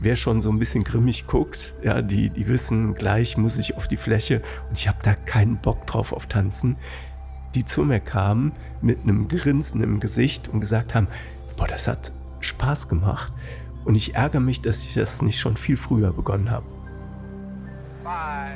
wer schon so ein bisschen grimmig guckt, ja, die, die wissen, gleich muss ich auf die Fläche und ich habe da keinen Bock drauf auf Tanzen, die zu mir kamen mit einem Grinsen im Gesicht und gesagt haben, boah, das hat Spaß gemacht und ich ärgere mich, dass ich das nicht schon viel früher begonnen habe. Five,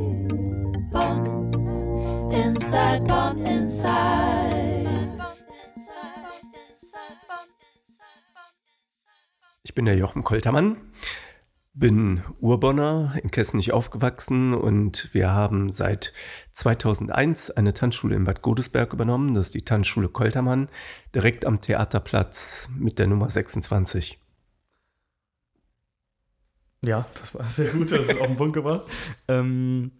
Inside, Bonn, Inside. Ich bin der Jochen Koltermann, bin Urbonner, in Kessenich aufgewachsen und wir haben seit 2001 eine Tanzschule in Bad Godesberg übernommen. Das ist die Tanzschule Koltermann, direkt am Theaterplatz mit der Nummer 26. Ja, das war sehr gut, das ist auf den Punkt gebracht. Ähm,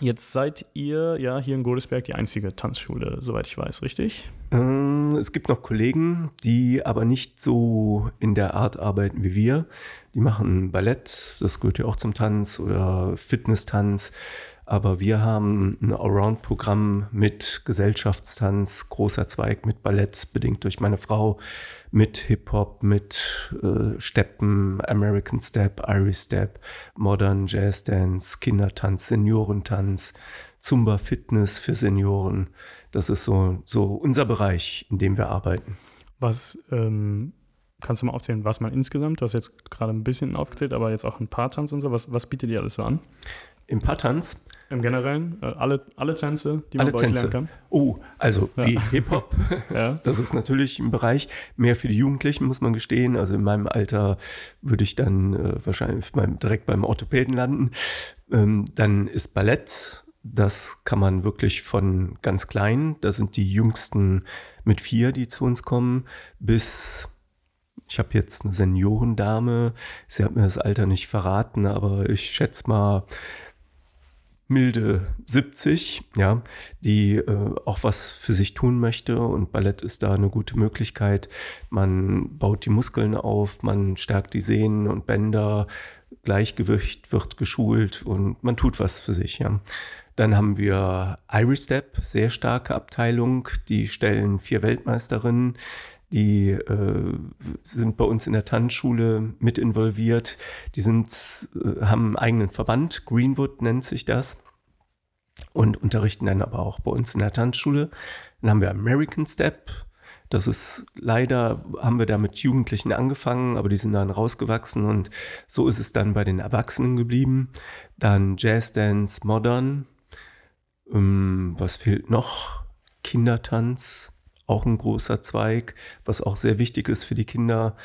Jetzt seid ihr ja hier in Godesberg die einzige Tanzschule, soweit ich weiß, richtig? Ähm, es gibt noch Kollegen, die aber nicht so in der Art arbeiten wie wir. Die machen Ballett, das gehört ja auch zum Tanz, oder Fitnesstanz. Aber wir haben ein Allround-Programm mit Gesellschaftstanz, großer Zweig mit Ballett, bedingt durch meine Frau, mit Hip-Hop, mit äh, Steppen, American Step, Irish Step, Modern Jazz Dance, Kindertanz, Seniorentanz, Zumba Fitness für Senioren. Das ist so, so unser Bereich, in dem wir arbeiten. Was ähm, kannst du mal aufzählen, was man insgesamt, du hast jetzt gerade ein bisschen aufgezählt, aber jetzt auch ein paar Tanz und so, was, was bietet ihr alles so an? Im Paartanz. Im Generellen? Äh, alle, alle Tänze, die man alle bei Tänze. lernen kann? Oh, also ja. wie Hip-Hop. ja. Das ist natürlich ein Bereich mehr für die Jugendlichen, muss man gestehen. Also in meinem Alter würde ich dann äh, wahrscheinlich beim, direkt beim Orthopäden landen. Ähm, dann ist Ballett. Das kann man wirklich von ganz klein, da sind die Jüngsten mit vier, die zu uns kommen, bis ich habe jetzt eine Seniorendame. Sie hat mir das Alter nicht verraten, aber ich schätze mal milde 70, ja, die äh, auch was für sich tun möchte und Ballett ist da eine gute Möglichkeit. Man baut die Muskeln auf, man stärkt die Sehnen und Bänder, Gleichgewicht wird geschult und man tut was für sich, ja. Dann haben wir Irish Step, sehr starke Abteilung, die stellen vier Weltmeisterinnen, die äh, sind bei uns in der Tanzschule mit involviert. Die sind, äh, haben einen eigenen Verband, Greenwood nennt sich das, und unterrichten dann aber auch bei uns in der Tanzschule. Dann haben wir American Step. Das ist leider, haben wir da mit Jugendlichen angefangen, aber die sind dann rausgewachsen und so ist es dann bei den Erwachsenen geblieben. Dann Jazz Dance Modern. Ähm, was fehlt noch? Kindertanz auch ein großer Zweig, was auch sehr wichtig ist für die Kinder.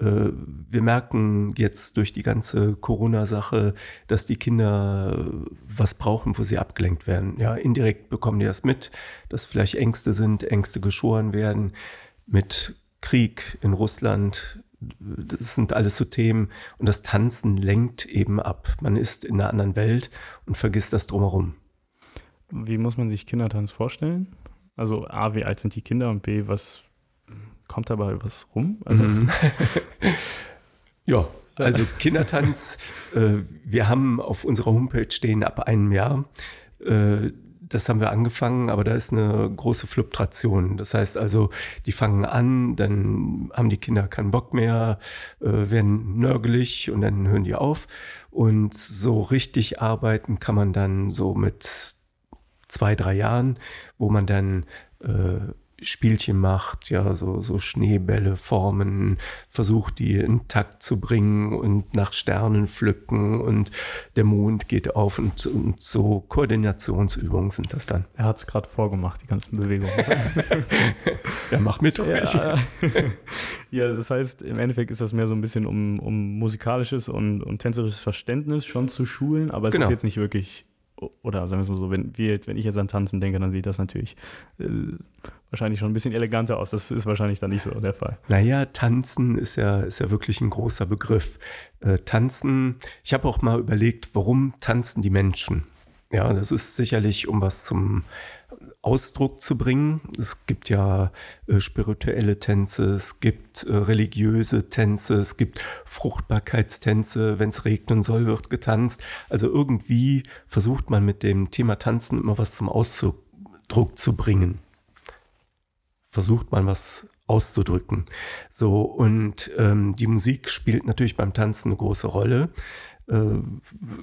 Äh, wir merken jetzt durch die ganze Corona-Sache, dass die Kinder was brauchen, wo sie abgelenkt werden. Ja, indirekt bekommen die das mit, dass vielleicht Ängste sind, Ängste geschoren werden mit Krieg in Russland. Das sind alles so Themen und das Tanzen lenkt eben ab. Man ist in einer anderen Welt und vergisst das drumherum. Wie muss man sich Kindertanz vorstellen? Also A, wie alt sind die Kinder und B, was kommt dabei was rum? Also mhm. ja, also Kindertanz, äh, wir haben auf unserer Homepage stehen ab einem Jahr. Äh, das haben wir angefangen, aber da ist eine große Fluktuation. Das heißt also, die fangen an, dann haben die Kinder keinen Bock mehr, äh, werden nörgelig und dann hören die auf. Und so richtig arbeiten kann man dann so mit zwei, drei Jahren, wo man dann äh, Spielchen macht, ja, so, so Schneebälle formen, versucht die in Takt zu bringen und nach Sternen pflücken und der Mond geht auf und, und so Koordinationsübungen sind das dann. Er hat es gerade vorgemacht, die ganzen Bewegungen. ja, mach mit. Ja. ja, das heißt, im Endeffekt ist das mehr so ein bisschen um, um musikalisches und, und tänzerisches Verständnis schon zu schulen, aber es genau. ist jetzt nicht wirklich oder sagen wir es mal so, wenn, wir jetzt, wenn ich jetzt an Tanzen denke, dann sieht das natürlich äh, wahrscheinlich schon ein bisschen eleganter aus. Das ist wahrscheinlich dann nicht so der Fall. Naja, Tanzen ist ja, ist ja wirklich ein großer Begriff. Äh, tanzen, ich habe auch mal überlegt, warum tanzen die Menschen? Ja, das ist sicherlich, um was zum Ausdruck zu bringen. Es gibt ja äh, spirituelle Tänze, es gibt äh, religiöse Tänze, es gibt Fruchtbarkeitstänze. Wenn es regnen soll, wird getanzt. Also irgendwie versucht man mit dem Thema Tanzen immer was zum Ausdruck zu bringen. Versucht man was auszudrücken. So, und ähm, die Musik spielt natürlich beim Tanzen eine große Rolle. Äh,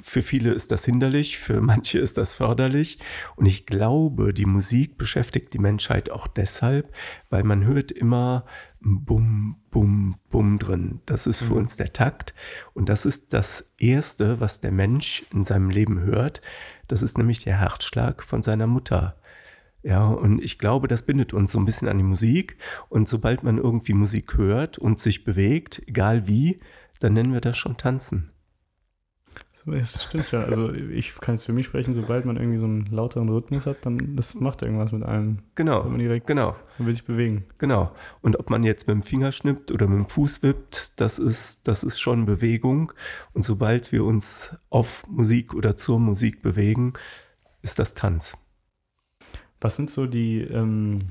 für viele ist das hinderlich, für manche ist das förderlich. Und ich glaube, die Musik beschäftigt die Menschheit auch deshalb, weil man hört immer Bum, Bum, Bum drin. Das ist für mhm. uns der Takt. Und das ist das Erste, was der Mensch in seinem Leben hört. Das ist nämlich der Herzschlag von seiner Mutter. Ja, und ich glaube, das bindet uns so ein bisschen an die Musik. Und sobald man irgendwie Musik hört und sich bewegt, egal wie, dann nennen wir das schon Tanzen. Das stimmt ja. Also ich kann es für mich sprechen, sobald man irgendwie so einen lauteren Rhythmus hat, dann das macht irgendwas mit einem. Genau. Wenn man direkt, genau. Man will sich bewegen. Genau. Und ob man jetzt mit dem Finger schnippt oder mit dem Fuß wippt, das ist, das ist schon Bewegung. Und sobald wir uns auf Musik oder zur Musik bewegen, ist das Tanz. Was sind so die, ähm,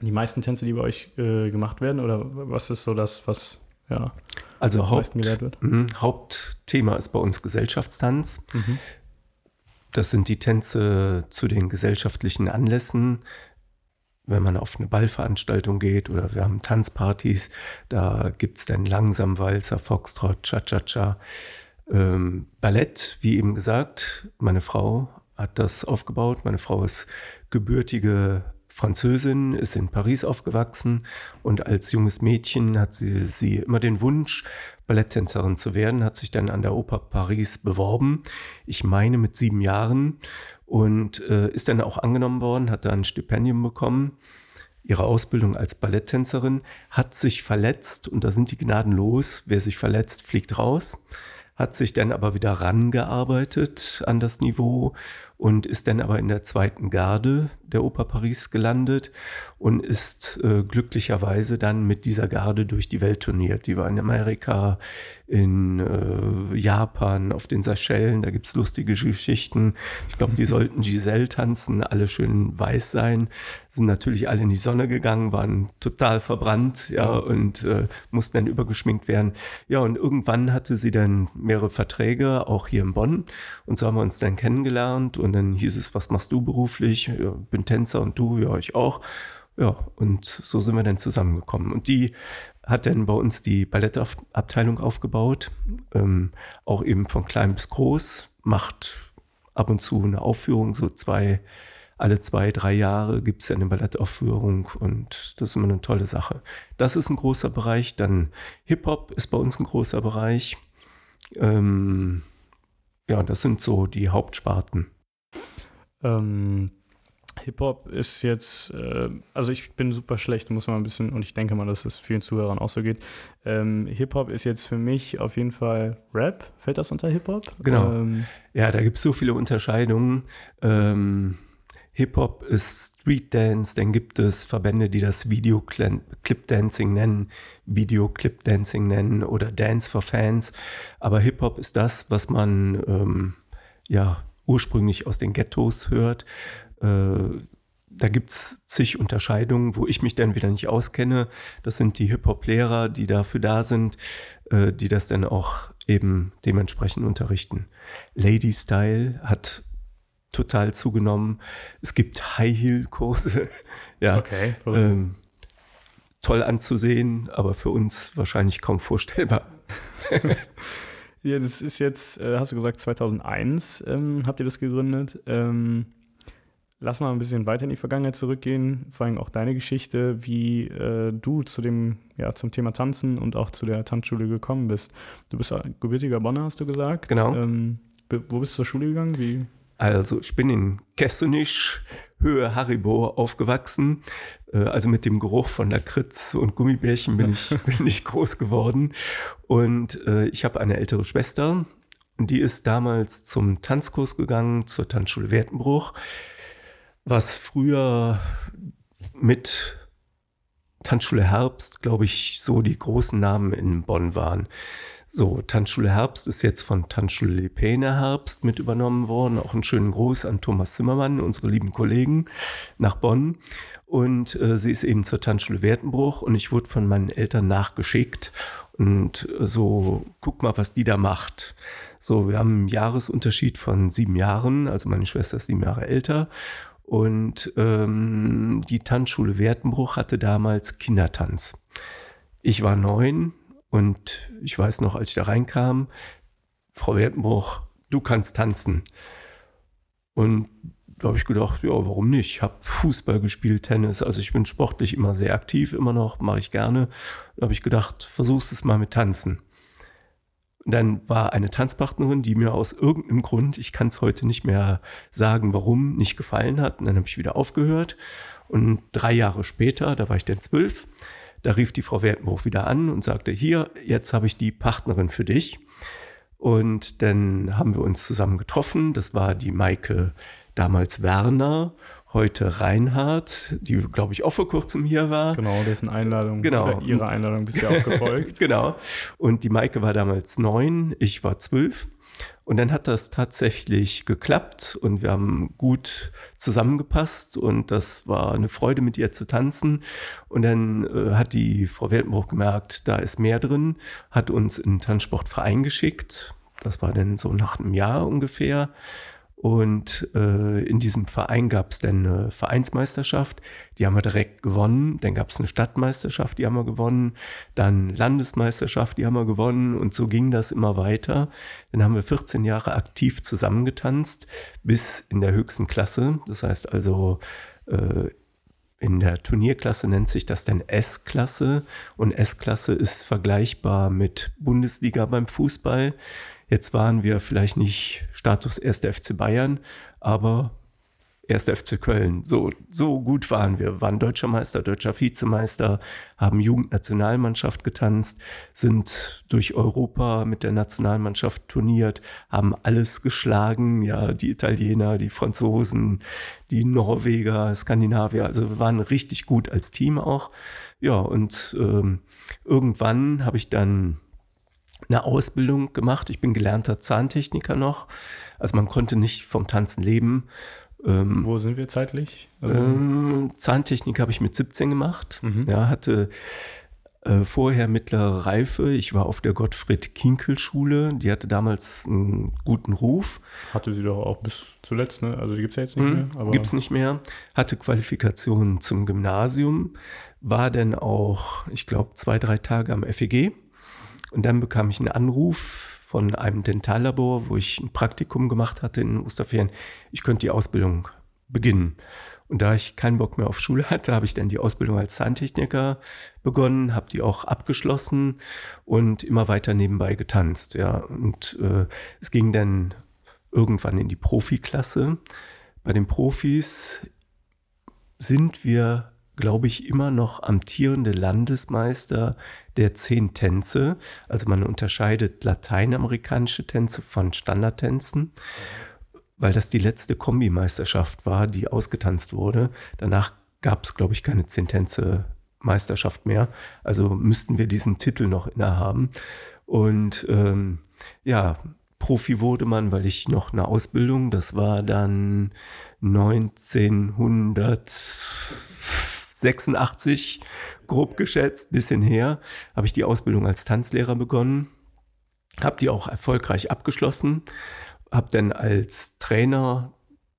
die meisten Tänze, die bei euch äh, gemacht werden? Oder was ist so das, was ja, also Haupt, mh, Hauptthema ist bei uns Gesellschaftstanz. Mhm. Das sind die Tänze zu den gesellschaftlichen Anlässen. Wenn man auf eine Ballveranstaltung geht oder wir haben Tanzpartys, da gibt es dann Langsamwalzer, Foxtrot, Cha-Cha-Cha. Ähm, Ballett, wie eben gesagt, meine Frau hat das aufgebaut. Meine Frau ist gebürtige Französin, ist in Paris aufgewachsen und als junges Mädchen hat sie, sie immer den Wunsch, Balletttänzerin zu werden, hat sich dann an der Oper Paris beworben. Ich meine mit sieben Jahren und äh, ist dann auch angenommen worden, hat da ein Stipendium bekommen. Ihre Ausbildung als Balletttänzerin hat sich verletzt und da sind die Gnaden los. Wer sich verletzt, fliegt raus hat sich dann aber wieder rangearbeitet an das Niveau und ist dann aber in der zweiten Garde der Oper Paris gelandet und ist äh, glücklicherweise dann mit dieser Garde durch die Welt turniert. Die war in Amerika, in äh, Japan, auf den Seychellen, da gibt's lustige Geschichten. Ich glaube, die sollten Giselle tanzen, alle schön weiß sein, sind natürlich alle in die Sonne gegangen, waren total verbrannt, ja, und äh, mussten dann übergeschminkt werden. Ja, und irgendwann hatte sie dann mehrere Verträge, auch hier in Bonn, und so haben wir uns dann kennengelernt und dann hieß es, was machst du beruflich? Ja, bin Tänzer und du, ja, ich auch. Ja, und so sind wir dann zusammengekommen. Und die hat dann bei uns die Ballettabteilung aufgebaut, ähm, auch eben von klein bis groß, macht ab und zu eine Aufführung, so zwei, alle zwei, drei Jahre gibt es eine Ballettaufführung und das ist immer eine tolle Sache. Das ist ein großer Bereich, dann Hip-Hop ist bei uns ein großer Bereich. Ähm, ja, das sind so die Hauptsparten. Ähm, Hip-Hop ist jetzt, äh, also ich bin super schlecht, muss man ein bisschen, und ich denke mal, dass es vielen Zuhörern auch so geht. Ähm, Hip-Hop ist jetzt für mich auf jeden Fall Rap. Fällt das unter Hip-Hop? Genau. Ähm, ja, da gibt es so viele Unterscheidungen. Ähm, Hip-Hop ist Street Dance, dann gibt es Verbände, die das Video Clip Dancing nennen, Video Clip Dancing nennen oder Dance for Fans. Aber Hip-Hop ist das, was man ähm, ja ursprünglich aus den Ghettos hört. Äh, da gibt es zig Unterscheidungen, wo ich mich dann wieder nicht auskenne. Das sind die Hip-Hop-Lehrer, die dafür da sind, äh, die das dann auch eben dementsprechend unterrichten. Lady Style hat total zugenommen. Es gibt High-Heel-Kurse. ja, okay, ähm, toll anzusehen, aber für uns wahrscheinlich kaum vorstellbar. ja, das ist jetzt, äh, hast du gesagt, 2001 ähm, habt ihr das gegründet. Ähm, lass mal ein bisschen weiter in die Vergangenheit zurückgehen, vor allem auch deine Geschichte, wie äh, du zu dem, ja, zum Thema Tanzen und auch zu der Tanzschule gekommen bist. Du bist gebürtiger Bonner, hast du gesagt. Genau. Ähm, wo bist du zur Schule gegangen? Wie? Also ich bin in Kessenisch, Höhe Haribo aufgewachsen. Äh, also mit dem Geruch von Lakritz und Gummibärchen bin ich, bin ich groß geworden. Und äh, ich habe eine ältere Schwester Und die ist damals zum Tanzkurs gegangen, zur Tanzschule Wertenbruch, was früher mit Tanzschule Herbst, glaube ich, so die großen Namen in Bonn waren. So, Tanzschule Herbst ist jetzt von Tanzschule Lepene Herbst mit übernommen worden. Auch einen schönen Gruß an Thomas Zimmermann, unsere lieben Kollegen nach Bonn. Und äh, sie ist eben zur Tanzschule Wertenbruch und ich wurde von meinen Eltern nachgeschickt. Und äh, so, guck mal, was die da macht. So, wir haben einen Jahresunterschied von sieben Jahren, also meine Schwester ist sieben Jahre älter. Und ähm, die Tanzschule Wertenbruch hatte damals Kindertanz. Ich war neun, und ich weiß noch, als ich da reinkam, Frau Wertenbruch, du kannst tanzen. Und da habe ich gedacht, ja, warum nicht? Ich habe Fußball gespielt, Tennis, also ich bin sportlich immer sehr aktiv, immer noch, mache ich gerne. Da habe ich gedacht, versuchst es mal mit Tanzen. Und dann war eine Tanzpartnerin, die mir aus irgendeinem Grund, ich kann es heute nicht mehr sagen, warum, nicht gefallen hat. Und dann habe ich wieder aufgehört. Und drei Jahre später, da war ich dann zwölf, da rief die Frau Wertenbruch wieder an und sagte, hier, jetzt habe ich die Partnerin für dich. Und dann haben wir uns zusammen getroffen. Das war die Maike damals Werner, heute Reinhard, die, glaube ich, auch vor kurzem hier war. Genau, dessen Einladung, genau. ihre Einladung bist ja auch gefolgt. genau. Und die Maike war damals neun, ich war zwölf. Und dann hat das tatsächlich geklappt und wir haben gut zusammengepasst und das war eine Freude mit ihr zu tanzen. Und dann äh, hat die Frau Weltenbruch gemerkt, da ist mehr drin, hat uns in den Tanzsportverein geschickt. Das war dann so nach einem Jahr ungefähr. Und äh, in diesem Verein gab es dann eine Vereinsmeisterschaft, die haben wir direkt gewonnen. Dann gab es eine Stadtmeisterschaft, die haben wir gewonnen. Dann Landesmeisterschaft, die haben wir gewonnen. Und so ging das immer weiter. Dann haben wir 14 Jahre aktiv zusammengetanzt bis in der höchsten Klasse. Das heißt also, äh, in der Turnierklasse nennt sich das dann S-Klasse. Und S-Klasse ist vergleichbar mit Bundesliga beim Fußball. Jetzt waren wir vielleicht nicht Status 1. FC Bayern, aber 1. FC Köln. So, so gut waren wir. Waren deutscher Meister, deutscher Vizemeister, haben Jugendnationalmannschaft getanzt, sind durch Europa mit der Nationalmannschaft turniert, haben alles geschlagen. Ja, die Italiener, die Franzosen, die Norweger, Skandinavier. Also wir waren richtig gut als Team auch. Ja, und ähm, irgendwann habe ich dann eine Ausbildung gemacht. Ich bin gelernter Zahntechniker noch. Also man konnte nicht vom Tanzen leben. Ähm, Wo sind wir zeitlich? Also ähm, Zahntechnik habe ich mit 17 gemacht. Mhm. Ja, hatte äh, vorher mittlere Reife. Ich war auf der Gottfried Kinkel Schule. Die hatte damals einen guten Ruf. Hatte sie doch auch bis zuletzt, ne? Also die gibt es ja jetzt nicht mhm, mehr. Gibt es nicht mehr. Hatte Qualifikationen zum Gymnasium. War dann auch, ich glaube, zwei, drei Tage am FEG und dann bekam ich einen Anruf von einem Dentallabor, wo ich ein Praktikum gemacht hatte in Osterferien. Ich könnte die Ausbildung beginnen. Und da ich keinen Bock mehr auf Schule hatte, habe ich dann die Ausbildung als Zahntechniker begonnen, habe die auch abgeschlossen und immer weiter nebenbei getanzt. Ja, und äh, es ging dann irgendwann in die Profiklasse. Bei den Profis sind wir glaube ich, immer noch amtierende Landesmeister der zehn Tänze. Also man unterscheidet lateinamerikanische Tänze von Standardtänzen, weil das die letzte Kombimeisterschaft war, die ausgetanzt wurde. Danach gab es, glaube ich, keine zehn Tänze Meisterschaft mehr. Also müssten wir diesen Titel noch innehaben. Und ähm, ja, Profi wurde man, weil ich noch eine Ausbildung, das war dann 1900 86, grob geschätzt, bisschen her, habe ich die Ausbildung als Tanzlehrer begonnen, habe die auch erfolgreich abgeschlossen, habe dann als Trainer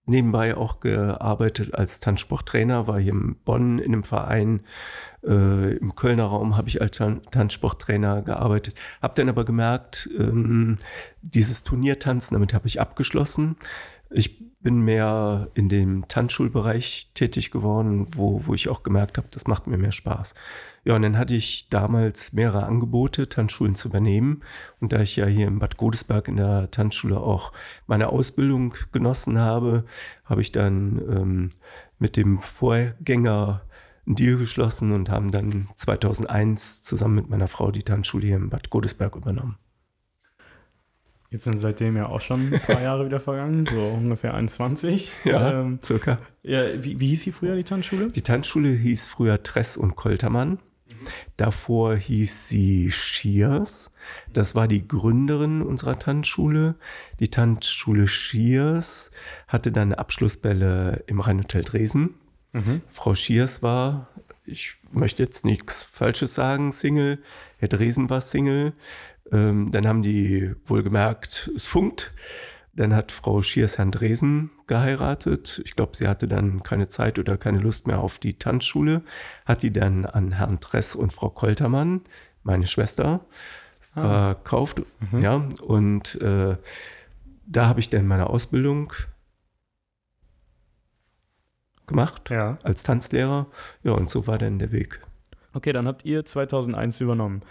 nebenbei auch gearbeitet als Tanzsporttrainer, war hier in Bonn in einem Verein, äh, im Kölner Raum habe ich als Tanzsporttrainer gearbeitet, habe dann aber gemerkt, ähm, dieses Turniertanzen, damit habe ich abgeschlossen. Ich bin mehr in dem Tanzschulbereich tätig geworden, wo, wo ich auch gemerkt habe, das macht mir mehr Spaß. Ja, und dann hatte ich damals mehrere Angebote, Tanzschulen zu übernehmen. Und da ich ja hier in Bad Godesberg in der Tanzschule auch meine Ausbildung genossen habe, habe ich dann ähm, mit dem Vorgänger einen Deal geschlossen und haben dann 2001 zusammen mit meiner Frau die Tanzschule hier in Bad Godesberg übernommen. Jetzt sind seitdem ja auch schon ein paar Jahre wieder vergangen, so ungefähr 21. Ja, ähm, circa. Ja, wie, wie hieß sie früher, die Tanzschule? Die Tanzschule hieß früher Tress und Koltermann. Davor hieß sie Schiers. Das war die Gründerin unserer Tanzschule. Die Tanzschule Schiers hatte dann Abschlussbälle im Rheinhotel Dresden. Mhm. Frau Schiers war, ich möchte jetzt nichts Falsches sagen, Single. Herr Dresen war Single. Ähm, dann haben die wohl gemerkt, es funkt. Dann hat Frau Schiers Herrn Dresen geheiratet. Ich glaube, sie hatte dann keine Zeit oder keine Lust mehr auf die Tanzschule. Hat die dann an Herrn Tress und Frau Koltermann, meine Schwester, ah. verkauft. Mhm. Ja, und äh, da habe ich dann meine Ausbildung gemacht ja. als Tanzlehrer. Ja, und so war dann der Weg. Okay, dann habt ihr 2001 übernommen.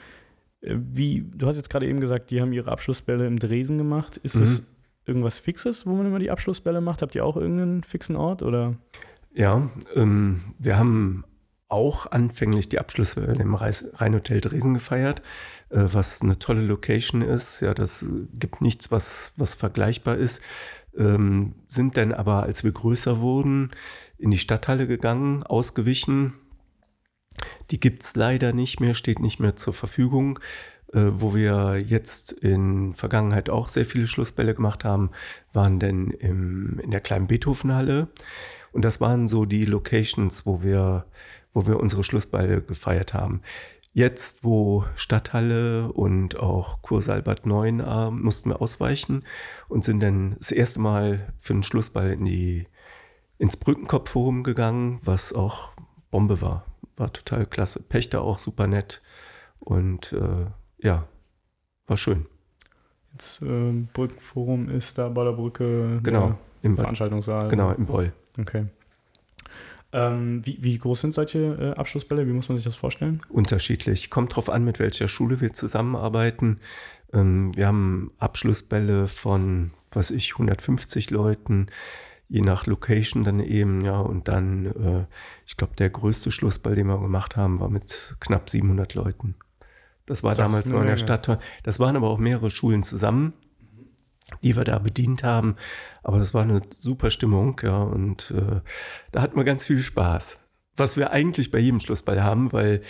Äh, wie, du hast jetzt gerade eben gesagt, die haben ihre Abschlussbälle im Dresen gemacht. Ist mhm. das irgendwas Fixes, wo man immer die Abschlussbälle macht? Habt ihr auch irgendeinen fixen Ort oder? Ja, ähm, wir haben auch anfänglich die Abschlussbälle im Rheinhotel Dresden gefeiert, äh, was eine tolle Location ist. Ja, das gibt nichts, was, was vergleichbar ist. Ähm, sind dann aber, als wir größer wurden, in die Stadthalle gegangen, ausgewichen, die gibt es leider nicht mehr, steht nicht mehr zur Verfügung. Äh, wo wir jetzt in Vergangenheit auch sehr viele Schlussbälle gemacht haben, waren denn im, in der kleinen Beethovenhalle. Und das waren so die Locations, wo wir, wo wir unsere Schlussbälle gefeiert haben. Jetzt, wo Stadthalle und auch Kursaal Bad 9 äh, mussten wir ausweichen und sind dann das erste Mal für den Schlussball in die, ins Brückenkopfforum gegangen, was auch Bombe war war total klasse. Pächter auch super nett und äh, ja, war schön. Jetzt äh, Brückenforum ist da bei der Brücke genau, im Veranstaltungssaal. Genau, im Boll. Okay. Ähm, wie, wie, groß sind solche äh, Abschlussbälle? Wie muss man sich das vorstellen? Unterschiedlich. Kommt drauf an, mit welcher Schule wir zusammenarbeiten. Ähm, wir haben Abschlussbälle von, was ich, 150 Leuten je nach Location dann eben, ja, und dann, äh, ich glaube, der größte Schlussball, den wir gemacht haben, war mit knapp 700 Leuten. Das war das damals noch in der Stadt. Das waren aber auch mehrere Schulen zusammen, die wir da bedient haben. Aber das war eine super Stimmung, ja, und äh, da hatten wir ganz viel Spaß. Was wir eigentlich bei jedem Schlussball haben, weil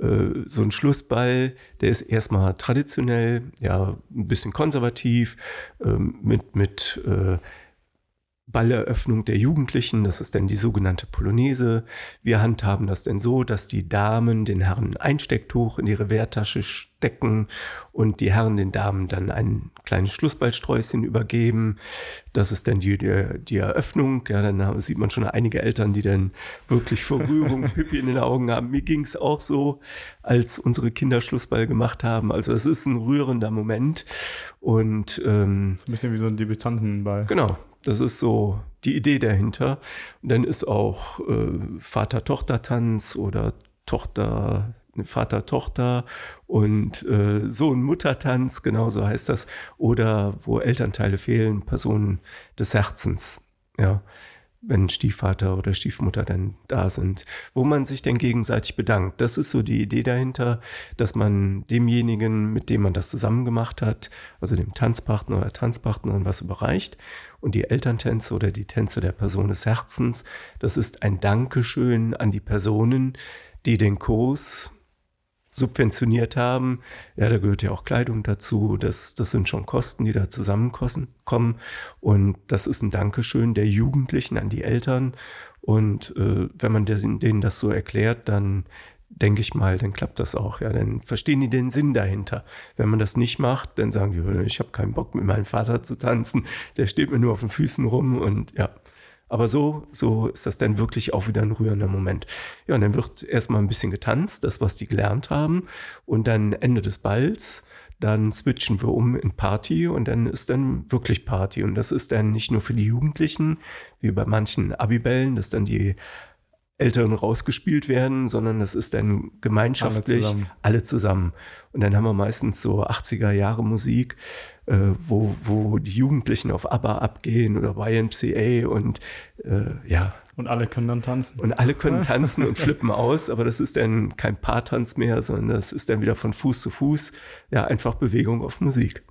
äh, so ein Schlussball, der ist erstmal traditionell, ja, ein bisschen konservativ, ähm, mit, mit äh, Balleröffnung der Jugendlichen, das ist dann die sogenannte Polonaise. Wir handhaben das denn so, dass die Damen den Herren ein Einstecktuch in ihre Wehrtasche stecken und die Herren den Damen dann ein kleines Schlussballsträußchen übergeben. Das ist dann die, die, die Eröffnung. Ja, dann sieht man schon einige Eltern, die dann wirklich vor Rührung Pippi in den Augen haben. Mir ging es auch so, als unsere Kinder Schlussball gemacht haben. Also es ist ein rührender Moment. Und ähm, das ist ein bisschen wie so ein Debütantenball. Genau, das ist so die Idee dahinter. Und dann ist auch äh, Vater-Tochter-Tanz oder Tochter, Vater-Tochter und äh, Sohn-Mutter-Tanz, genau so heißt das. Oder wo Elternteile fehlen, Personen des Herzens. Ja wenn Stiefvater oder Stiefmutter dann da sind, wo man sich dann gegenseitig bedankt. Das ist so die Idee dahinter, dass man demjenigen, mit dem man das zusammen gemacht hat, also dem Tanzpartner oder Tanzpartnerin was überreicht und die Elterntänze oder die Tänze der Person des Herzens, das ist ein Dankeschön an die Personen, die den Kurs subventioniert haben. Ja, da gehört ja auch Kleidung dazu. Das, das sind schon Kosten, die da zusammenkommen. Und das ist ein Dankeschön der Jugendlichen an die Eltern. Und äh, wenn man denen das so erklärt, dann denke ich mal, dann klappt das auch. Ja, dann verstehen die den Sinn dahinter. Wenn man das nicht macht, dann sagen die, ich habe keinen Bock mit meinem Vater zu tanzen. Der steht mir nur auf den Füßen rum und ja. Aber so, so ist das dann wirklich auch wieder ein rührender Moment. Ja, und dann wird erstmal ein bisschen getanzt, das, was die gelernt haben. Und dann Ende des Balls, dann switchen wir um in Party und dann ist dann wirklich Party. Und das ist dann nicht nur für die Jugendlichen, wie bei manchen Abibellen, dass dann die Älteren rausgespielt werden, sondern das ist dann gemeinschaftlich alle zusammen. alle zusammen. Und dann haben wir meistens so 80er Jahre Musik äh, wo, wo die Jugendlichen auf ABBA abgehen oder YMCA und äh, ja. Und alle können dann tanzen. Und alle können tanzen und flippen aus, aber das ist dann kein Paartanz mehr, sondern das ist dann wieder von Fuß zu Fuß, ja, einfach Bewegung auf Musik.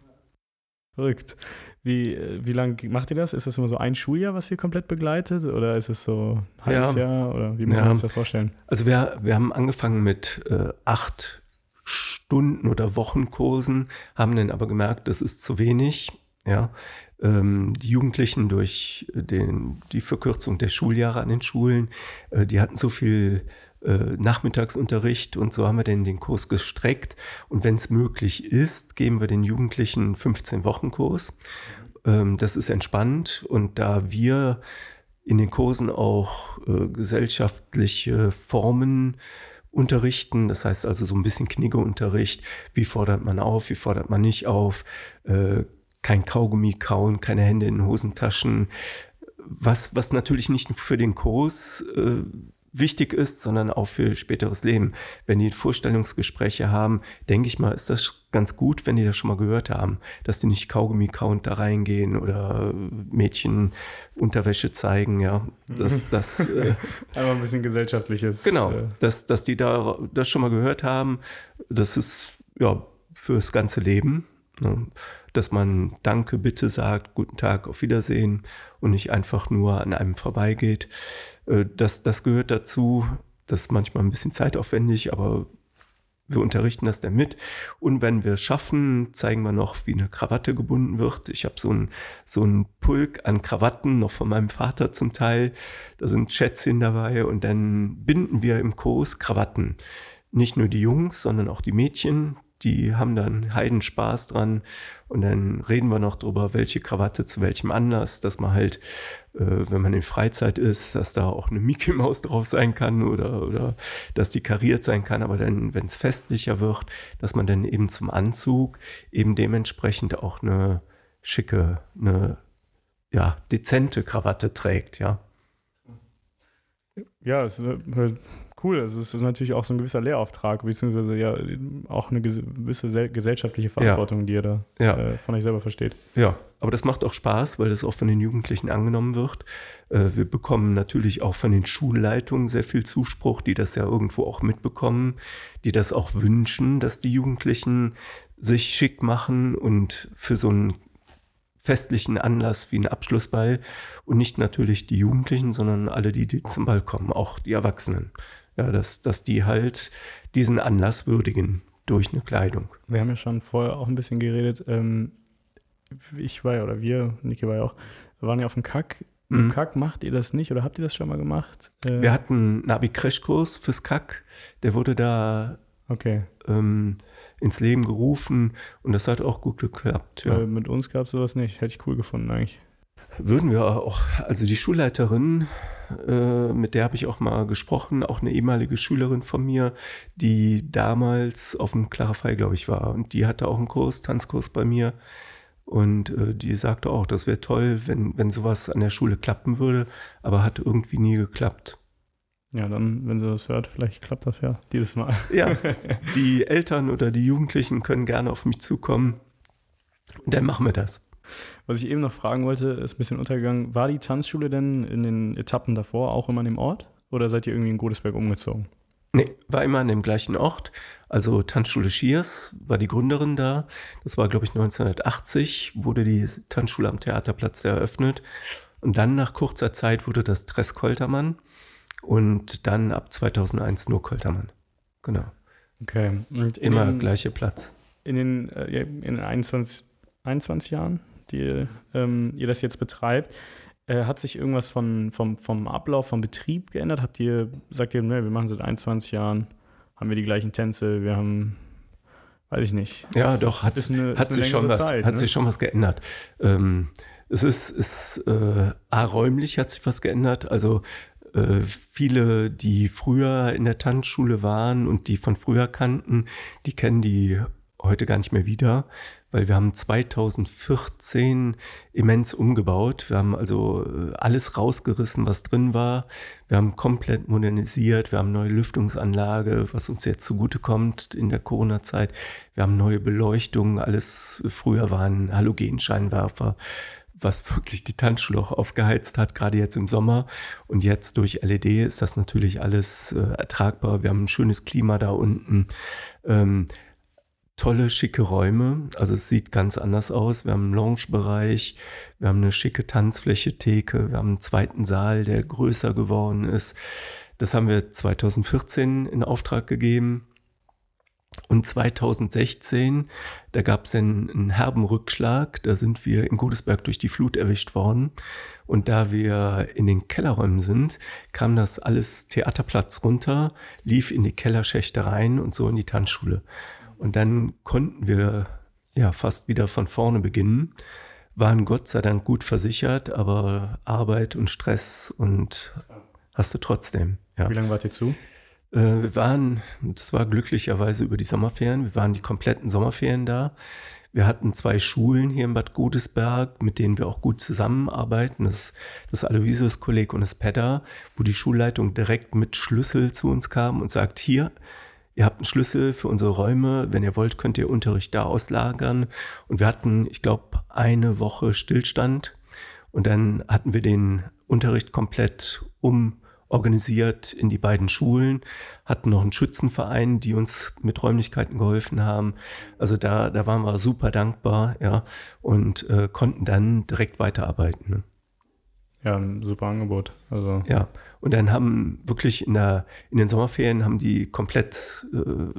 Verrückt. Wie, wie lange macht ihr das? Ist das immer so ein Schuljahr, was ihr komplett begleitet? Oder ist es so ein halbes ja. Jahr? Oder wie muss ja. man sich das vorstellen? Also wir, wir haben angefangen mit äh, acht Stunden oder Wochenkursen, haben dann aber gemerkt, das ist zu wenig. Ja, ähm, die Jugendlichen durch den, die Verkürzung der Schuljahre an den Schulen, äh, die hatten so viel äh, Nachmittagsunterricht und so haben wir den, den Kurs gestreckt. Und wenn es möglich ist, geben wir den Jugendlichen 15 Wochen Kurs. Ähm, das ist entspannt und da wir in den Kursen auch äh, gesellschaftliche Formen unterrichten. Das heißt also so ein bisschen Kniggeunterricht. Wie fordert man auf, wie fordert man nicht auf? Äh, kein Kaugummi kauen, keine Hände in Hosentaschen. Was, was natürlich nicht für den Kurs äh, wichtig ist, sondern auch für späteres Leben. Wenn die Vorstellungsgespräche haben, denke ich mal, ist das ganz gut, wenn die das schon mal gehört haben, dass die nicht Kaugummi-Count da reingehen oder Mädchen Unterwäsche zeigen, ja. Das, das, äh, Einmal ein bisschen gesellschaftliches. Genau, äh, dass, dass die da das schon mal gehört haben, das ist ja fürs ganze Leben. Ne? Dass man Danke, bitte sagt, guten Tag, auf Wiedersehen und nicht einfach nur an einem vorbeigeht. Äh, das, das gehört dazu. Das ist manchmal ein bisschen zeitaufwendig, aber wir unterrichten das dann mit. Und wenn wir es schaffen, zeigen wir noch, wie eine Krawatte gebunden wird. Ich habe so ein so ein Pulk an Krawatten, noch von meinem Vater zum Teil. Da sind Schätzchen dabei und dann binden wir im Kurs Krawatten. Nicht nur die Jungs, sondern auch die Mädchen die haben dann Heidenspaß dran. Und dann reden wir noch drüber, welche Krawatte zu welchem Anlass, dass man halt, äh, wenn man in Freizeit ist, dass da auch eine Mickey Maus drauf sein kann oder, oder dass die kariert sein kann. Aber dann, wenn es festlicher wird, dass man dann eben zum Anzug eben dementsprechend auch eine schicke, eine ja, dezente Krawatte trägt, ja. Ja, es cool. Also es ist natürlich auch so ein gewisser Lehrauftrag, beziehungsweise ja auch eine gewisse gesellschaftliche Verantwortung, ja. die ihr da ja. äh, von euch selber versteht. Ja, aber das macht auch Spaß, weil das auch von den Jugendlichen angenommen wird. Äh, wir bekommen natürlich auch von den Schulleitungen sehr viel Zuspruch, die das ja irgendwo auch mitbekommen, die das auch wünschen, dass die Jugendlichen sich schick machen und für so einen festlichen Anlass wie ein Abschlussball und nicht natürlich die Jugendlichen, sondern alle, die, die zum Ball kommen, auch die Erwachsenen ja, dass, dass die halt diesen Anlass würdigen durch eine Kleidung. Wir haben ja schon vorher auch ein bisschen geredet. Ähm, ich war ja, oder wir, Niki war ja auch, waren ja auf dem Kack. Im mhm. Kack macht ihr das nicht oder habt ihr das schon mal gemacht? Äh, wir hatten einen Navi-Crash-Kurs fürs Kack. Der wurde da okay. ähm, ins Leben gerufen und das hat auch gut geklappt. Ja. Äh, mit uns gab es sowas nicht. Hätte ich cool gefunden eigentlich. Würden wir auch. Also die Schulleiterin äh, mit der habe ich auch mal gesprochen, auch eine ehemalige Schülerin von mir, die damals auf dem Clarify, glaube ich, war. Und die hatte auch einen Kurs, Tanzkurs bei mir. Und äh, die sagte auch, das wäre toll, wenn, wenn sowas an der Schule klappen würde, aber hat irgendwie nie geklappt. Ja, dann, wenn sie das hört, vielleicht klappt das ja dieses Mal. Ja, die Eltern oder die Jugendlichen können gerne auf mich zukommen. Und dann machen wir das. Was ich eben noch fragen wollte, ist ein bisschen untergegangen. War die Tanzschule denn in den Etappen davor auch immer an dem Ort? Oder seid ihr irgendwie in Godesberg umgezogen? Nee, war immer an dem gleichen Ort. Also Tanzschule Schiers war die Gründerin da. Das war, glaube ich, 1980, wurde die Tanzschule am Theaterplatz eröffnet. Und dann nach kurzer Zeit wurde das Dress Koltermann und dann ab 2001 nur Koltermann. Genau. Okay. Und immer den, gleicher Platz. In den, äh, in den 21, 21 Jahren? Die ähm, ihr das jetzt betreibt. Äh, hat sich irgendwas von, vom, vom Ablauf, vom Betrieb geändert? Habt ihr, sagt ihr, ne, wir machen seit 21 Jahren, haben wir die gleichen Tänze, wir haben, weiß ich nicht. Ja, doch, hat, eine, hat, sich, schon was, Zeit, hat ne? sich schon was geändert. Ähm, es ist, ist äh, A, räumlich hat sich was geändert. Also äh, viele, die früher in der Tanzschule waren und die von früher kannten, die kennen die heute gar nicht mehr wieder, weil wir haben 2014 immens umgebaut. Wir haben also äh, alles rausgerissen, was drin war. Wir haben komplett modernisiert. Wir haben neue Lüftungsanlage, was uns jetzt zugutekommt in der Corona-Zeit. Wir haben neue Beleuchtung. Alles früher waren Halogenscheinwerfer was wirklich die Tanzschule auch aufgeheizt hat, gerade jetzt im Sommer. Und jetzt durch LED ist das natürlich alles äh, ertragbar. Wir haben ein schönes Klima da unten. Ähm, tolle, schicke Räume. Also es sieht ganz anders aus. Wir haben einen Lounge-Bereich, wir haben eine schicke Tanzfläche, Theke, wir haben einen zweiten Saal, der größer geworden ist. Das haben wir 2014 in Auftrag gegeben. Und 2016, da gab es einen, einen, herben Rückschlag. Da sind wir in Godesberg durch die Flut erwischt worden. Und da wir in den Kellerräumen sind, kam das alles Theaterplatz runter, lief in die Kellerschächte rein und so in die Tanzschule. Und dann konnten wir ja fast wieder von vorne beginnen, waren Gott sei Dank gut versichert, aber Arbeit und Stress und hast du trotzdem. Ja. Wie lange wart ihr zu? Äh, wir waren, das war glücklicherweise über die Sommerferien, wir waren die kompletten Sommerferien da. Wir hatten zwei Schulen hier in Bad Godesberg, mit denen wir auch gut zusammenarbeiten. Das, das Aloysius-Kolleg und das PEDA, wo die Schulleitung direkt mit Schlüssel zu uns kam und sagt, hier, ihr habt einen Schlüssel für unsere Räume, wenn ihr wollt, könnt ihr Unterricht da auslagern. Und wir hatten, ich glaube, eine Woche Stillstand und dann hatten wir den Unterricht komplett um organisiert in die beiden Schulen, hatten noch einen Schützenverein, die uns mit Räumlichkeiten geholfen haben. Also da, da waren wir super dankbar, ja, und äh, konnten dann direkt weiterarbeiten. Ne? Ja, ein super Angebot. Also. Ja, und dann haben wirklich in, der, in den Sommerferien haben die komplett äh,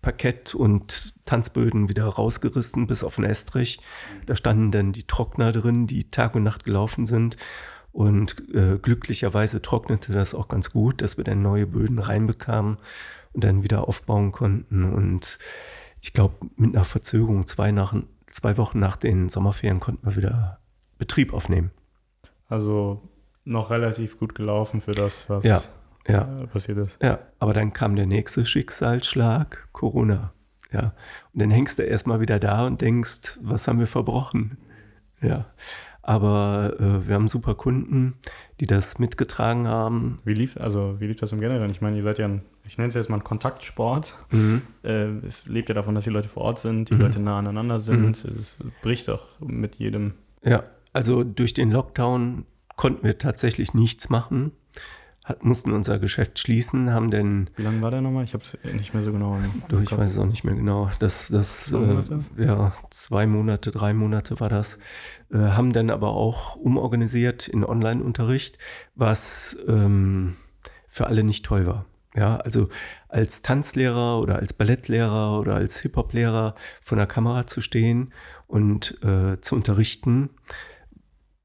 Parkett und Tanzböden wieder rausgerissen bis auf den Estrich. Da standen dann die Trockner drin, die Tag und Nacht gelaufen sind. Und äh, glücklicherweise trocknete das auch ganz gut, dass wir dann neue Böden reinbekamen und dann wieder aufbauen konnten. Und ich glaube, mit einer Verzögerung, zwei, nach, zwei Wochen nach den Sommerferien, konnten wir wieder Betrieb aufnehmen. Also noch relativ gut gelaufen für das, was ja, ja. Äh, passiert ist. Ja, aber dann kam der nächste Schicksalsschlag, Corona. Ja. Und dann hängst du erstmal wieder da und denkst, was haben wir verbrochen? Ja. Aber äh, wir haben super Kunden, die das mitgetragen haben. Wie lief, also wie lief das im Generellen? Ich meine, ihr seid ja ein, ich nenne es jetzt mal ein Kontaktsport. Mhm. Äh, es lebt ja davon, dass die Leute vor Ort sind, die mhm. Leute nah aneinander sind. Mhm. Es bricht doch mit jedem. Ja, also durch den Lockdown konnten wir tatsächlich nichts machen hat, mussten unser Geschäft schließen, haben denn. Wie lange war der nochmal? Ich habe es nicht mehr so genau. Du, ich weiß es auch nicht mehr genau. Das, das, äh, ja, zwei Monate, drei Monate war das. Äh, haben dann aber auch umorganisiert in Online-Unterricht, was ähm, für alle nicht toll war. Ja, also als Tanzlehrer oder als Ballettlehrer oder als Hip-Hop-Lehrer vor der Kamera zu stehen und äh, zu unterrichten,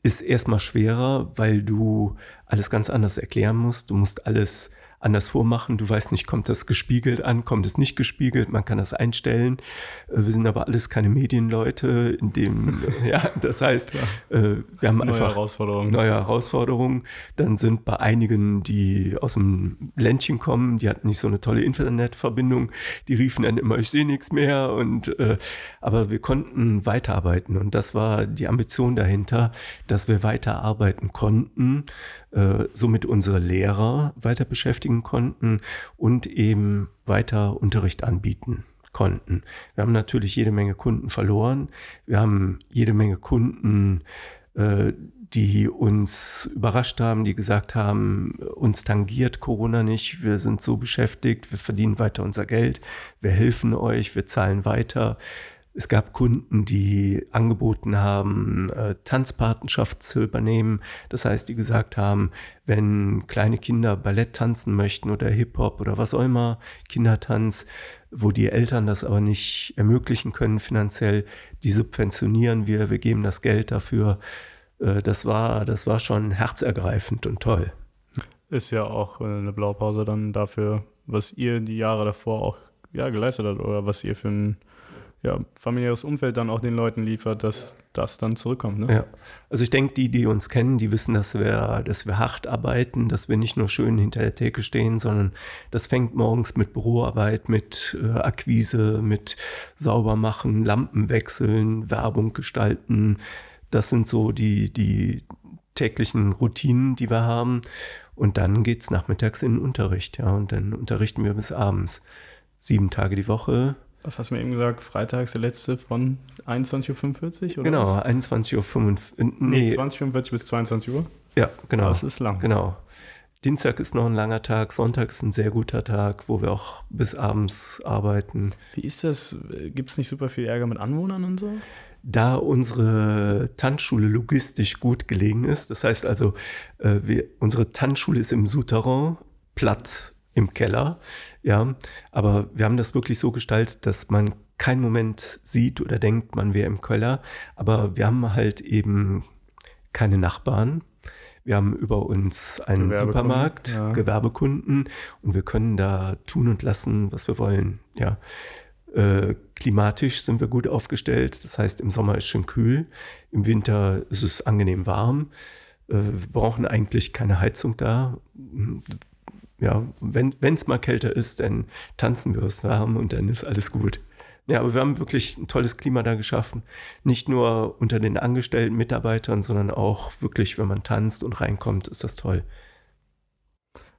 ist erstmal schwerer, weil du alles ganz anders erklären musst. Du musst alles anders vormachen. Du weißt nicht, kommt das gespiegelt an, kommt es nicht gespiegelt, man kann das einstellen. Äh, wir sind aber alles keine Medienleute, in dem, ja, das heißt, äh, wir haben neue einfach Herausforderungen. neue Herausforderungen. Dann sind bei einigen, die aus dem Ländchen kommen, die hatten nicht so eine tolle Internetverbindung, die riefen dann immer, ich sehe nichts mehr und äh, aber wir konnten weiterarbeiten und das war die Ambition dahinter, dass wir weiterarbeiten konnten, somit unsere Lehrer weiter beschäftigen konnten und eben weiter Unterricht anbieten konnten. Wir haben natürlich jede Menge Kunden verloren. Wir haben jede Menge Kunden, äh, die uns überrascht haben, die gesagt haben, uns tangiert Corona nicht, wir sind so beschäftigt, wir verdienen weiter unser Geld, wir helfen euch, wir zahlen weiter. Es gab Kunden, die angeboten haben, äh, Tanzpatenschaft zu übernehmen. Das heißt, die gesagt haben, wenn kleine Kinder Ballett tanzen möchten oder Hip-Hop oder was auch immer, Kindertanz, wo die Eltern das aber nicht ermöglichen können finanziell, die subventionieren wir, wir geben das Geld dafür. Äh, das war, das war schon herzergreifend und toll. Ist ja auch eine Blaupause dann dafür, was ihr die Jahre davor auch ja, geleistet habt oder was ihr für ein ja, familiäres Umfeld dann auch den Leuten liefert, dass das dann zurückkommt. Ne? Ja, also ich denke, die, die uns kennen, die wissen, dass wir, dass wir hart arbeiten, dass wir nicht nur schön hinter der Theke stehen, sondern das fängt morgens mit Büroarbeit, mit äh, Akquise, mit Saubermachen, Lampen wechseln, Werbung gestalten. Das sind so die, die täglichen Routinen, die wir haben. Und dann geht es nachmittags in den Unterricht, ja, und dann unterrichten wir bis abends. Sieben Tage die Woche, was hast du mir eben gesagt? Freitags der letzte von 21.45 Uhr? Genau, 21.45 Uhr. Nee, nee 20.45 bis 22 Uhr? Ja, genau. Das ist lang. Genau. Dienstag ist noch ein langer Tag, Sonntag ist ein sehr guter Tag, wo wir auch bis abends arbeiten. Wie ist das? Gibt es nicht super viel Ärger mit Anwohnern und so? Da unsere Tanzschule logistisch gut gelegen ist, das heißt also, äh, wir, unsere Tanzschule ist im Souterrain, platt im Keller, ja, aber wir haben das wirklich so gestaltet, dass man keinen Moment sieht oder denkt, man wäre im Keller, aber wir haben halt eben keine Nachbarn. Wir haben über uns einen Supermarkt, ja. Gewerbekunden und wir können da tun und lassen, was wir wollen. Ja. Äh, klimatisch sind wir gut aufgestellt. Das heißt, im Sommer ist schön kühl, im Winter ist es angenehm warm. Äh, wir brauchen eigentlich keine Heizung da. Ja, wenn es mal kälter ist, dann tanzen wir es warm und dann ist alles gut. Ja, aber wir haben wirklich ein tolles Klima da geschaffen. Nicht nur unter den angestellten Mitarbeitern, sondern auch wirklich, wenn man tanzt und reinkommt, ist das toll.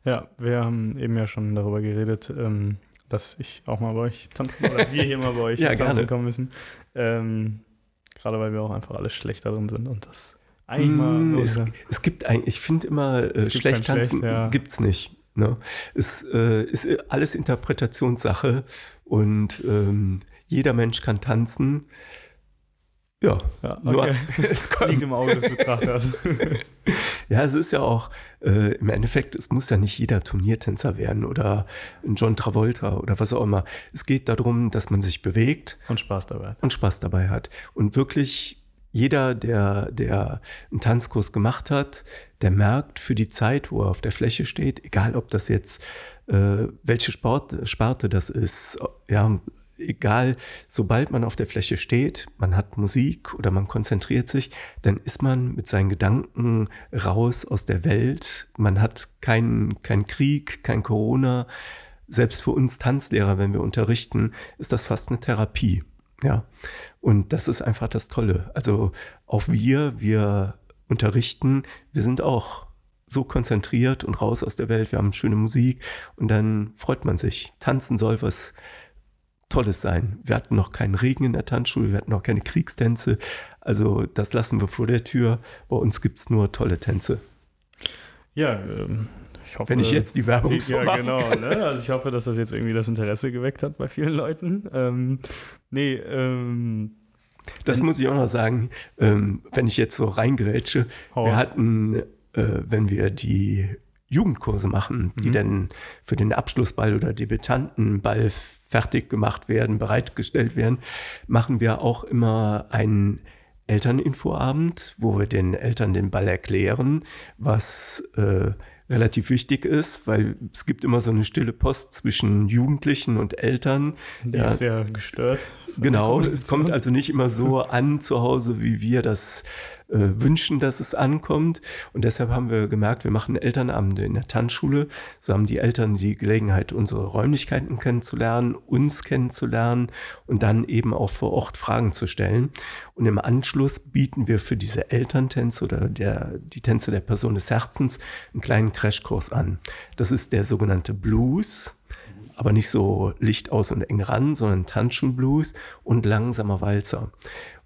Ja, wir haben eben ja schon darüber geredet, ähm, dass ich auch mal bei euch tanzen oder wir hier mal bei euch ja, tanzen gerne. kommen müssen. Ähm, gerade weil wir auch einfach alle schlecht darin sind und das eigentlich mm, mal. Es, es, gibt eigentlich, ich finde immer, äh, schlecht tanzen schlecht, ja. gibt es nicht. Ne? Es äh, ist alles Interpretationssache und ähm, jeder Mensch kann tanzen. Ja, ja okay. nur es liegt im Auge des Betrachters. ja, es ist ja auch äh, im Endeffekt, es muss ja nicht jeder Turniertänzer werden oder ein John Travolta oder was auch immer. Es geht darum, dass man sich bewegt und Spaß dabei hat. Und Spaß dabei hat. Und wirklich jeder, der, der einen Tanzkurs gemacht hat, der merkt für die Zeit, wo er auf der Fläche steht, egal ob das jetzt äh, welche Sport, Sparte das ist, ja, egal, sobald man auf der Fläche steht, man hat Musik oder man konzentriert sich, dann ist man mit seinen Gedanken raus aus der Welt. Man hat keinen kein Krieg, kein Corona. Selbst für uns Tanzlehrer, wenn wir unterrichten, ist das fast eine Therapie. Ja. Und das ist einfach das Tolle. Also auch wir, wir unterrichten, wir sind auch so konzentriert und raus aus der Welt. Wir haben schöne Musik und dann freut man sich. Tanzen soll was Tolles sein. Wir hatten noch keinen Regen in der Tanzschule, wir hatten noch keine Kriegstänze. Also das lassen wir vor der Tür. Bei uns gibt es nur tolle Tänze. Ja, ähm, ich hoffe. Wenn ich jetzt die Werbung die, so Ja, genau. Ne? Also ich hoffe, dass das jetzt irgendwie das Interesse geweckt hat bei vielen Leuten. Ähm, nee, ähm, das muss ich auch noch sagen, ähm, wenn ich jetzt so reingrätsche. Wir hatten, äh, wenn wir die Jugendkurse machen, die mhm. dann für den Abschlussball oder Debütantenball fertig gemacht werden, bereitgestellt werden, machen wir auch immer einen Elterninfoabend, wo wir den Eltern den Ball erklären, was äh, relativ wichtig ist, weil es gibt immer so eine stille Post zwischen Jugendlichen und Eltern. Die ja, ist sehr gestört. Genau, es kommt also nicht immer so an zu Hause, wie wir das äh, wünschen, dass es ankommt. Und deshalb haben wir gemerkt, wir machen Elternabende in der Tanzschule. So haben die Eltern die Gelegenheit, unsere Räumlichkeiten kennenzulernen, uns kennenzulernen und dann eben auch vor Ort Fragen zu stellen. Und im Anschluss bieten wir für diese Elterntänze oder der, die Tänze der Person des Herzens einen kleinen Crashkurs an. Das ist der sogenannte Blues aber nicht so Licht aus und eng ran, sondern Tanzschulblues und langsamer Walzer.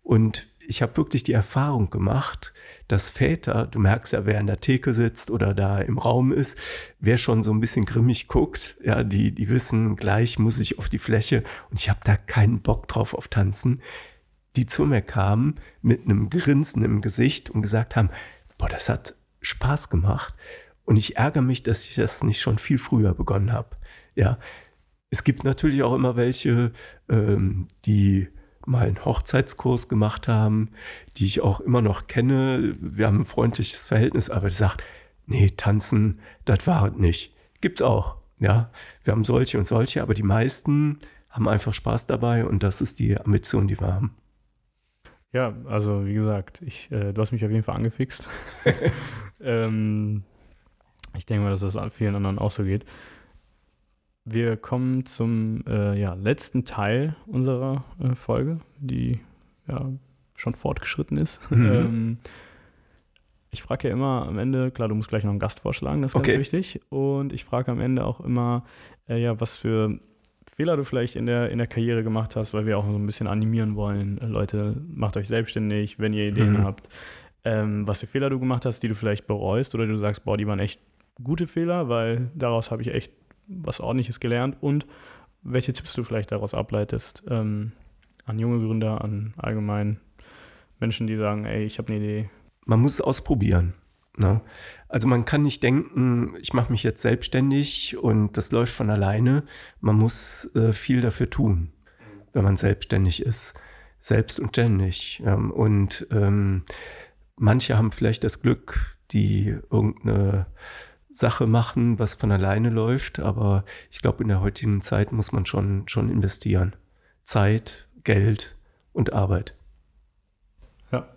Und ich habe wirklich die Erfahrung gemacht, dass Väter, du merkst ja, wer an der Theke sitzt oder da im Raum ist, wer schon so ein bisschen grimmig guckt, ja, die, die wissen, gleich muss ich auf die Fläche und ich habe da keinen Bock drauf auf Tanzen, die zu mir kamen mit einem Grinsen im Gesicht und gesagt haben, boah, das hat Spaß gemacht und ich ärgere mich, dass ich das nicht schon viel früher begonnen habe. Ja, es gibt natürlich auch immer welche, ähm, die mal einen Hochzeitskurs gemacht haben, die ich auch immer noch kenne. Wir haben ein freundliches Verhältnis, aber der sagt, nee, tanzen, das war es nicht. Gibt's auch. Ja, wir haben solche und solche, aber die meisten haben einfach Spaß dabei und das ist die Ambition, die wir haben. Ja, also wie gesagt, ich, äh, du hast mich auf jeden Fall angefixt. ähm, ich denke mal, dass das vielen anderen auch so geht. Wir kommen zum äh, ja, letzten Teil unserer äh, Folge, die ja schon fortgeschritten ist. Mhm. Ähm, ich frage ja immer am Ende, klar, du musst gleich noch einen Gast vorschlagen, das ist okay. ganz wichtig. Und ich frage am Ende auch immer, äh, ja, was für Fehler du vielleicht in der, in der Karriere gemacht hast, weil wir auch so ein bisschen animieren wollen. Äh, Leute, macht euch selbstständig, wenn ihr Ideen mhm. habt. Ähm, was für Fehler du gemacht hast, die du vielleicht bereust oder du sagst, boah, die waren echt gute Fehler, weil daraus habe ich echt was Ordentliches gelernt und welche Tipps du vielleicht daraus ableitest ähm, an junge Gründer, an allgemein Menschen, die sagen, ey, ich habe eine Idee. Man muss es ausprobieren. Ne? Also man kann nicht denken, ich mache mich jetzt selbstständig und das läuft von alleine. Man muss äh, viel dafür tun, wenn man selbstständig ist. Selbst und ständig. Ähm, und ähm, manche haben vielleicht das Glück, die irgendeine Sache machen, was von alleine läuft, aber ich glaube, in der heutigen Zeit muss man schon, schon investieren. Zeit, Geld und Arbeit. Ja.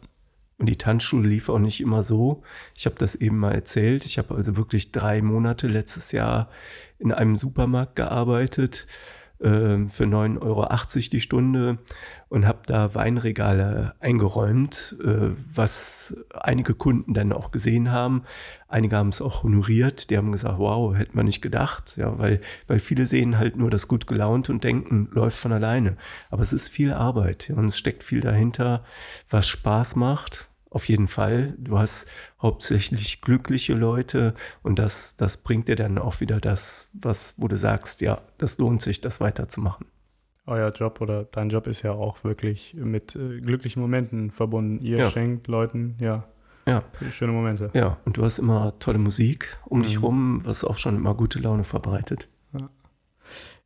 Und die Tanzschule lief auch nicht immer so. Ich habe das eben mal erzählt. Ich habe also wirklich drei Monate letztes Jahr in einem Supermarkt gearbeitet äh, für 9,80 Euro die Stunde und habe da Weinregale eingeräumt, äh, was einige Kunden dann auch gesehen haben. Einige haben es auch honoriert, die haben gesagt, wow, hätte man nicht gedacht, ja, weil, weil viele sehen halt nur das gut gelaunt und denken, läuft von alleine. Aber es ist viel Arbeit ja, und es steckt viel dahinter, was Spaß macht auf jeden Fall. Du hast hauptsächlich glückliche Leute und das, das bringt dir dann auch wieder das, was, wo du sagst, ja, das lohnt sich, das weiterzumachen. Euer Job oder dein Job ist ja auch wirklich mit äh, glücklichen Momenten verbunden. Ihr ja. schenkt Leuten, ja, ja. Schöne Momente. Ja, und du hast immer tolle Musik um mhm. dich rum, was auch schon immer gute Laune verbreitet.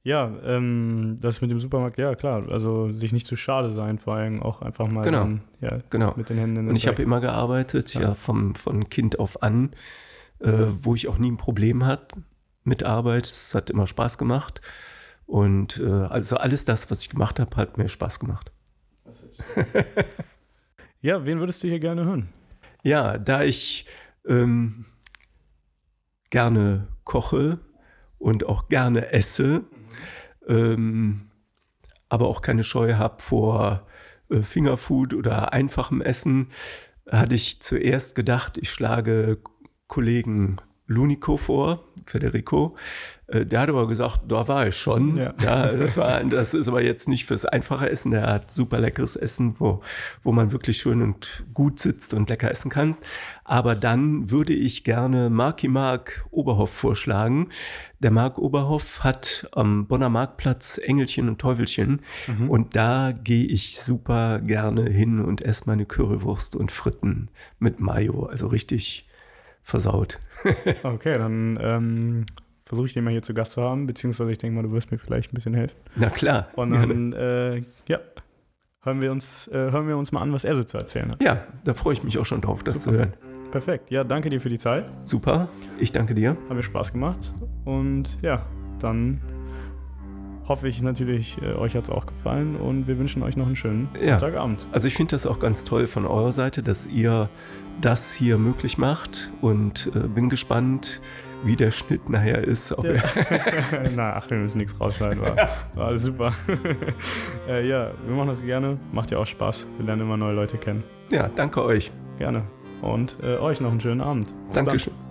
Ja. Ähm, das mit dem Supermarkt, ja klar, also sich nicht zu schade sein, vor allem auch einfach mal genau. Dann, ja, genau. mit den Händen. Und ich habe immer gearbeitet, ja, ja vom, von Kind auf an, äh, wo ich auch nie ein Problem hatte mit Arbeit. Es hat immer Spaß gemacht. Und äh, also alles das, was ich gemacht habe, hat mir Spaß gemacht. ja, wen würdest du hier gerne hören? Ja, da ich ähm, gerne koche und auch gerne esse, ähm, aber auch keine Scheu habe vor äh, Fingerfood oder einfachem Essen, hatte ich zuerst gedacht, ich schlage Kollegen Lunico vor, Federico. Äh, der hat aber gesagt, da war ich schon. Ja. ja. das, war, das ist aber jetzt nicht fürs einfache Essen. Der hat super leckeres Essen, wo, wo man wirklich schön und gut sitzt und lecker essen kann. Aber dann würde ich gerne Marky Mark Oberhoff vorschlagen. Der Mark Oberhoff hat am Bonner Marktplatz Engelchen und Teufelchen. Mhm. Und da gehe ich super gerne hin und esse meine Currywurst und Fritten mit Mayo. Also richtig versaut. okay, dann ähm, versuche ich den mal hier zu Gast zu haben, beziehungsweise ich denke mal, du wirst mir vielleicht ein bisschen helfen. Na klar. Und dann, äh, ja, hören wir, uns, äh, hören wir uns mal an, was er so zu erzählen hat. Ja, da freue ich mich auch schon drauf, das Super. zu hören. Perfekt. Ja, danke dir für die Zeit. Super. Ich danke dir. Hat mir Spaß gemacht. Und ja, dann hoffe ich natürlich, äh, euch hat es auch gefallen und wir wünschen euch noch einen schönen ja. Sonntagabend. Also ich finde das auch ganz toll von eurer Seite, dass ihr das hier möglich macht und äh, bin gespannt, wie der Schnitt nachher ist. Ja. Na, ach, wir müssen nichts rausschneiden, war, war alles super. äh, ja, wir machen das gerne, macht ja auch Spaß, wir lernen immer neue Leute kennen. Ja, danke euch. Gerne und äh, euch noch einen schönen Abend. Bis Dankeschön. Dann.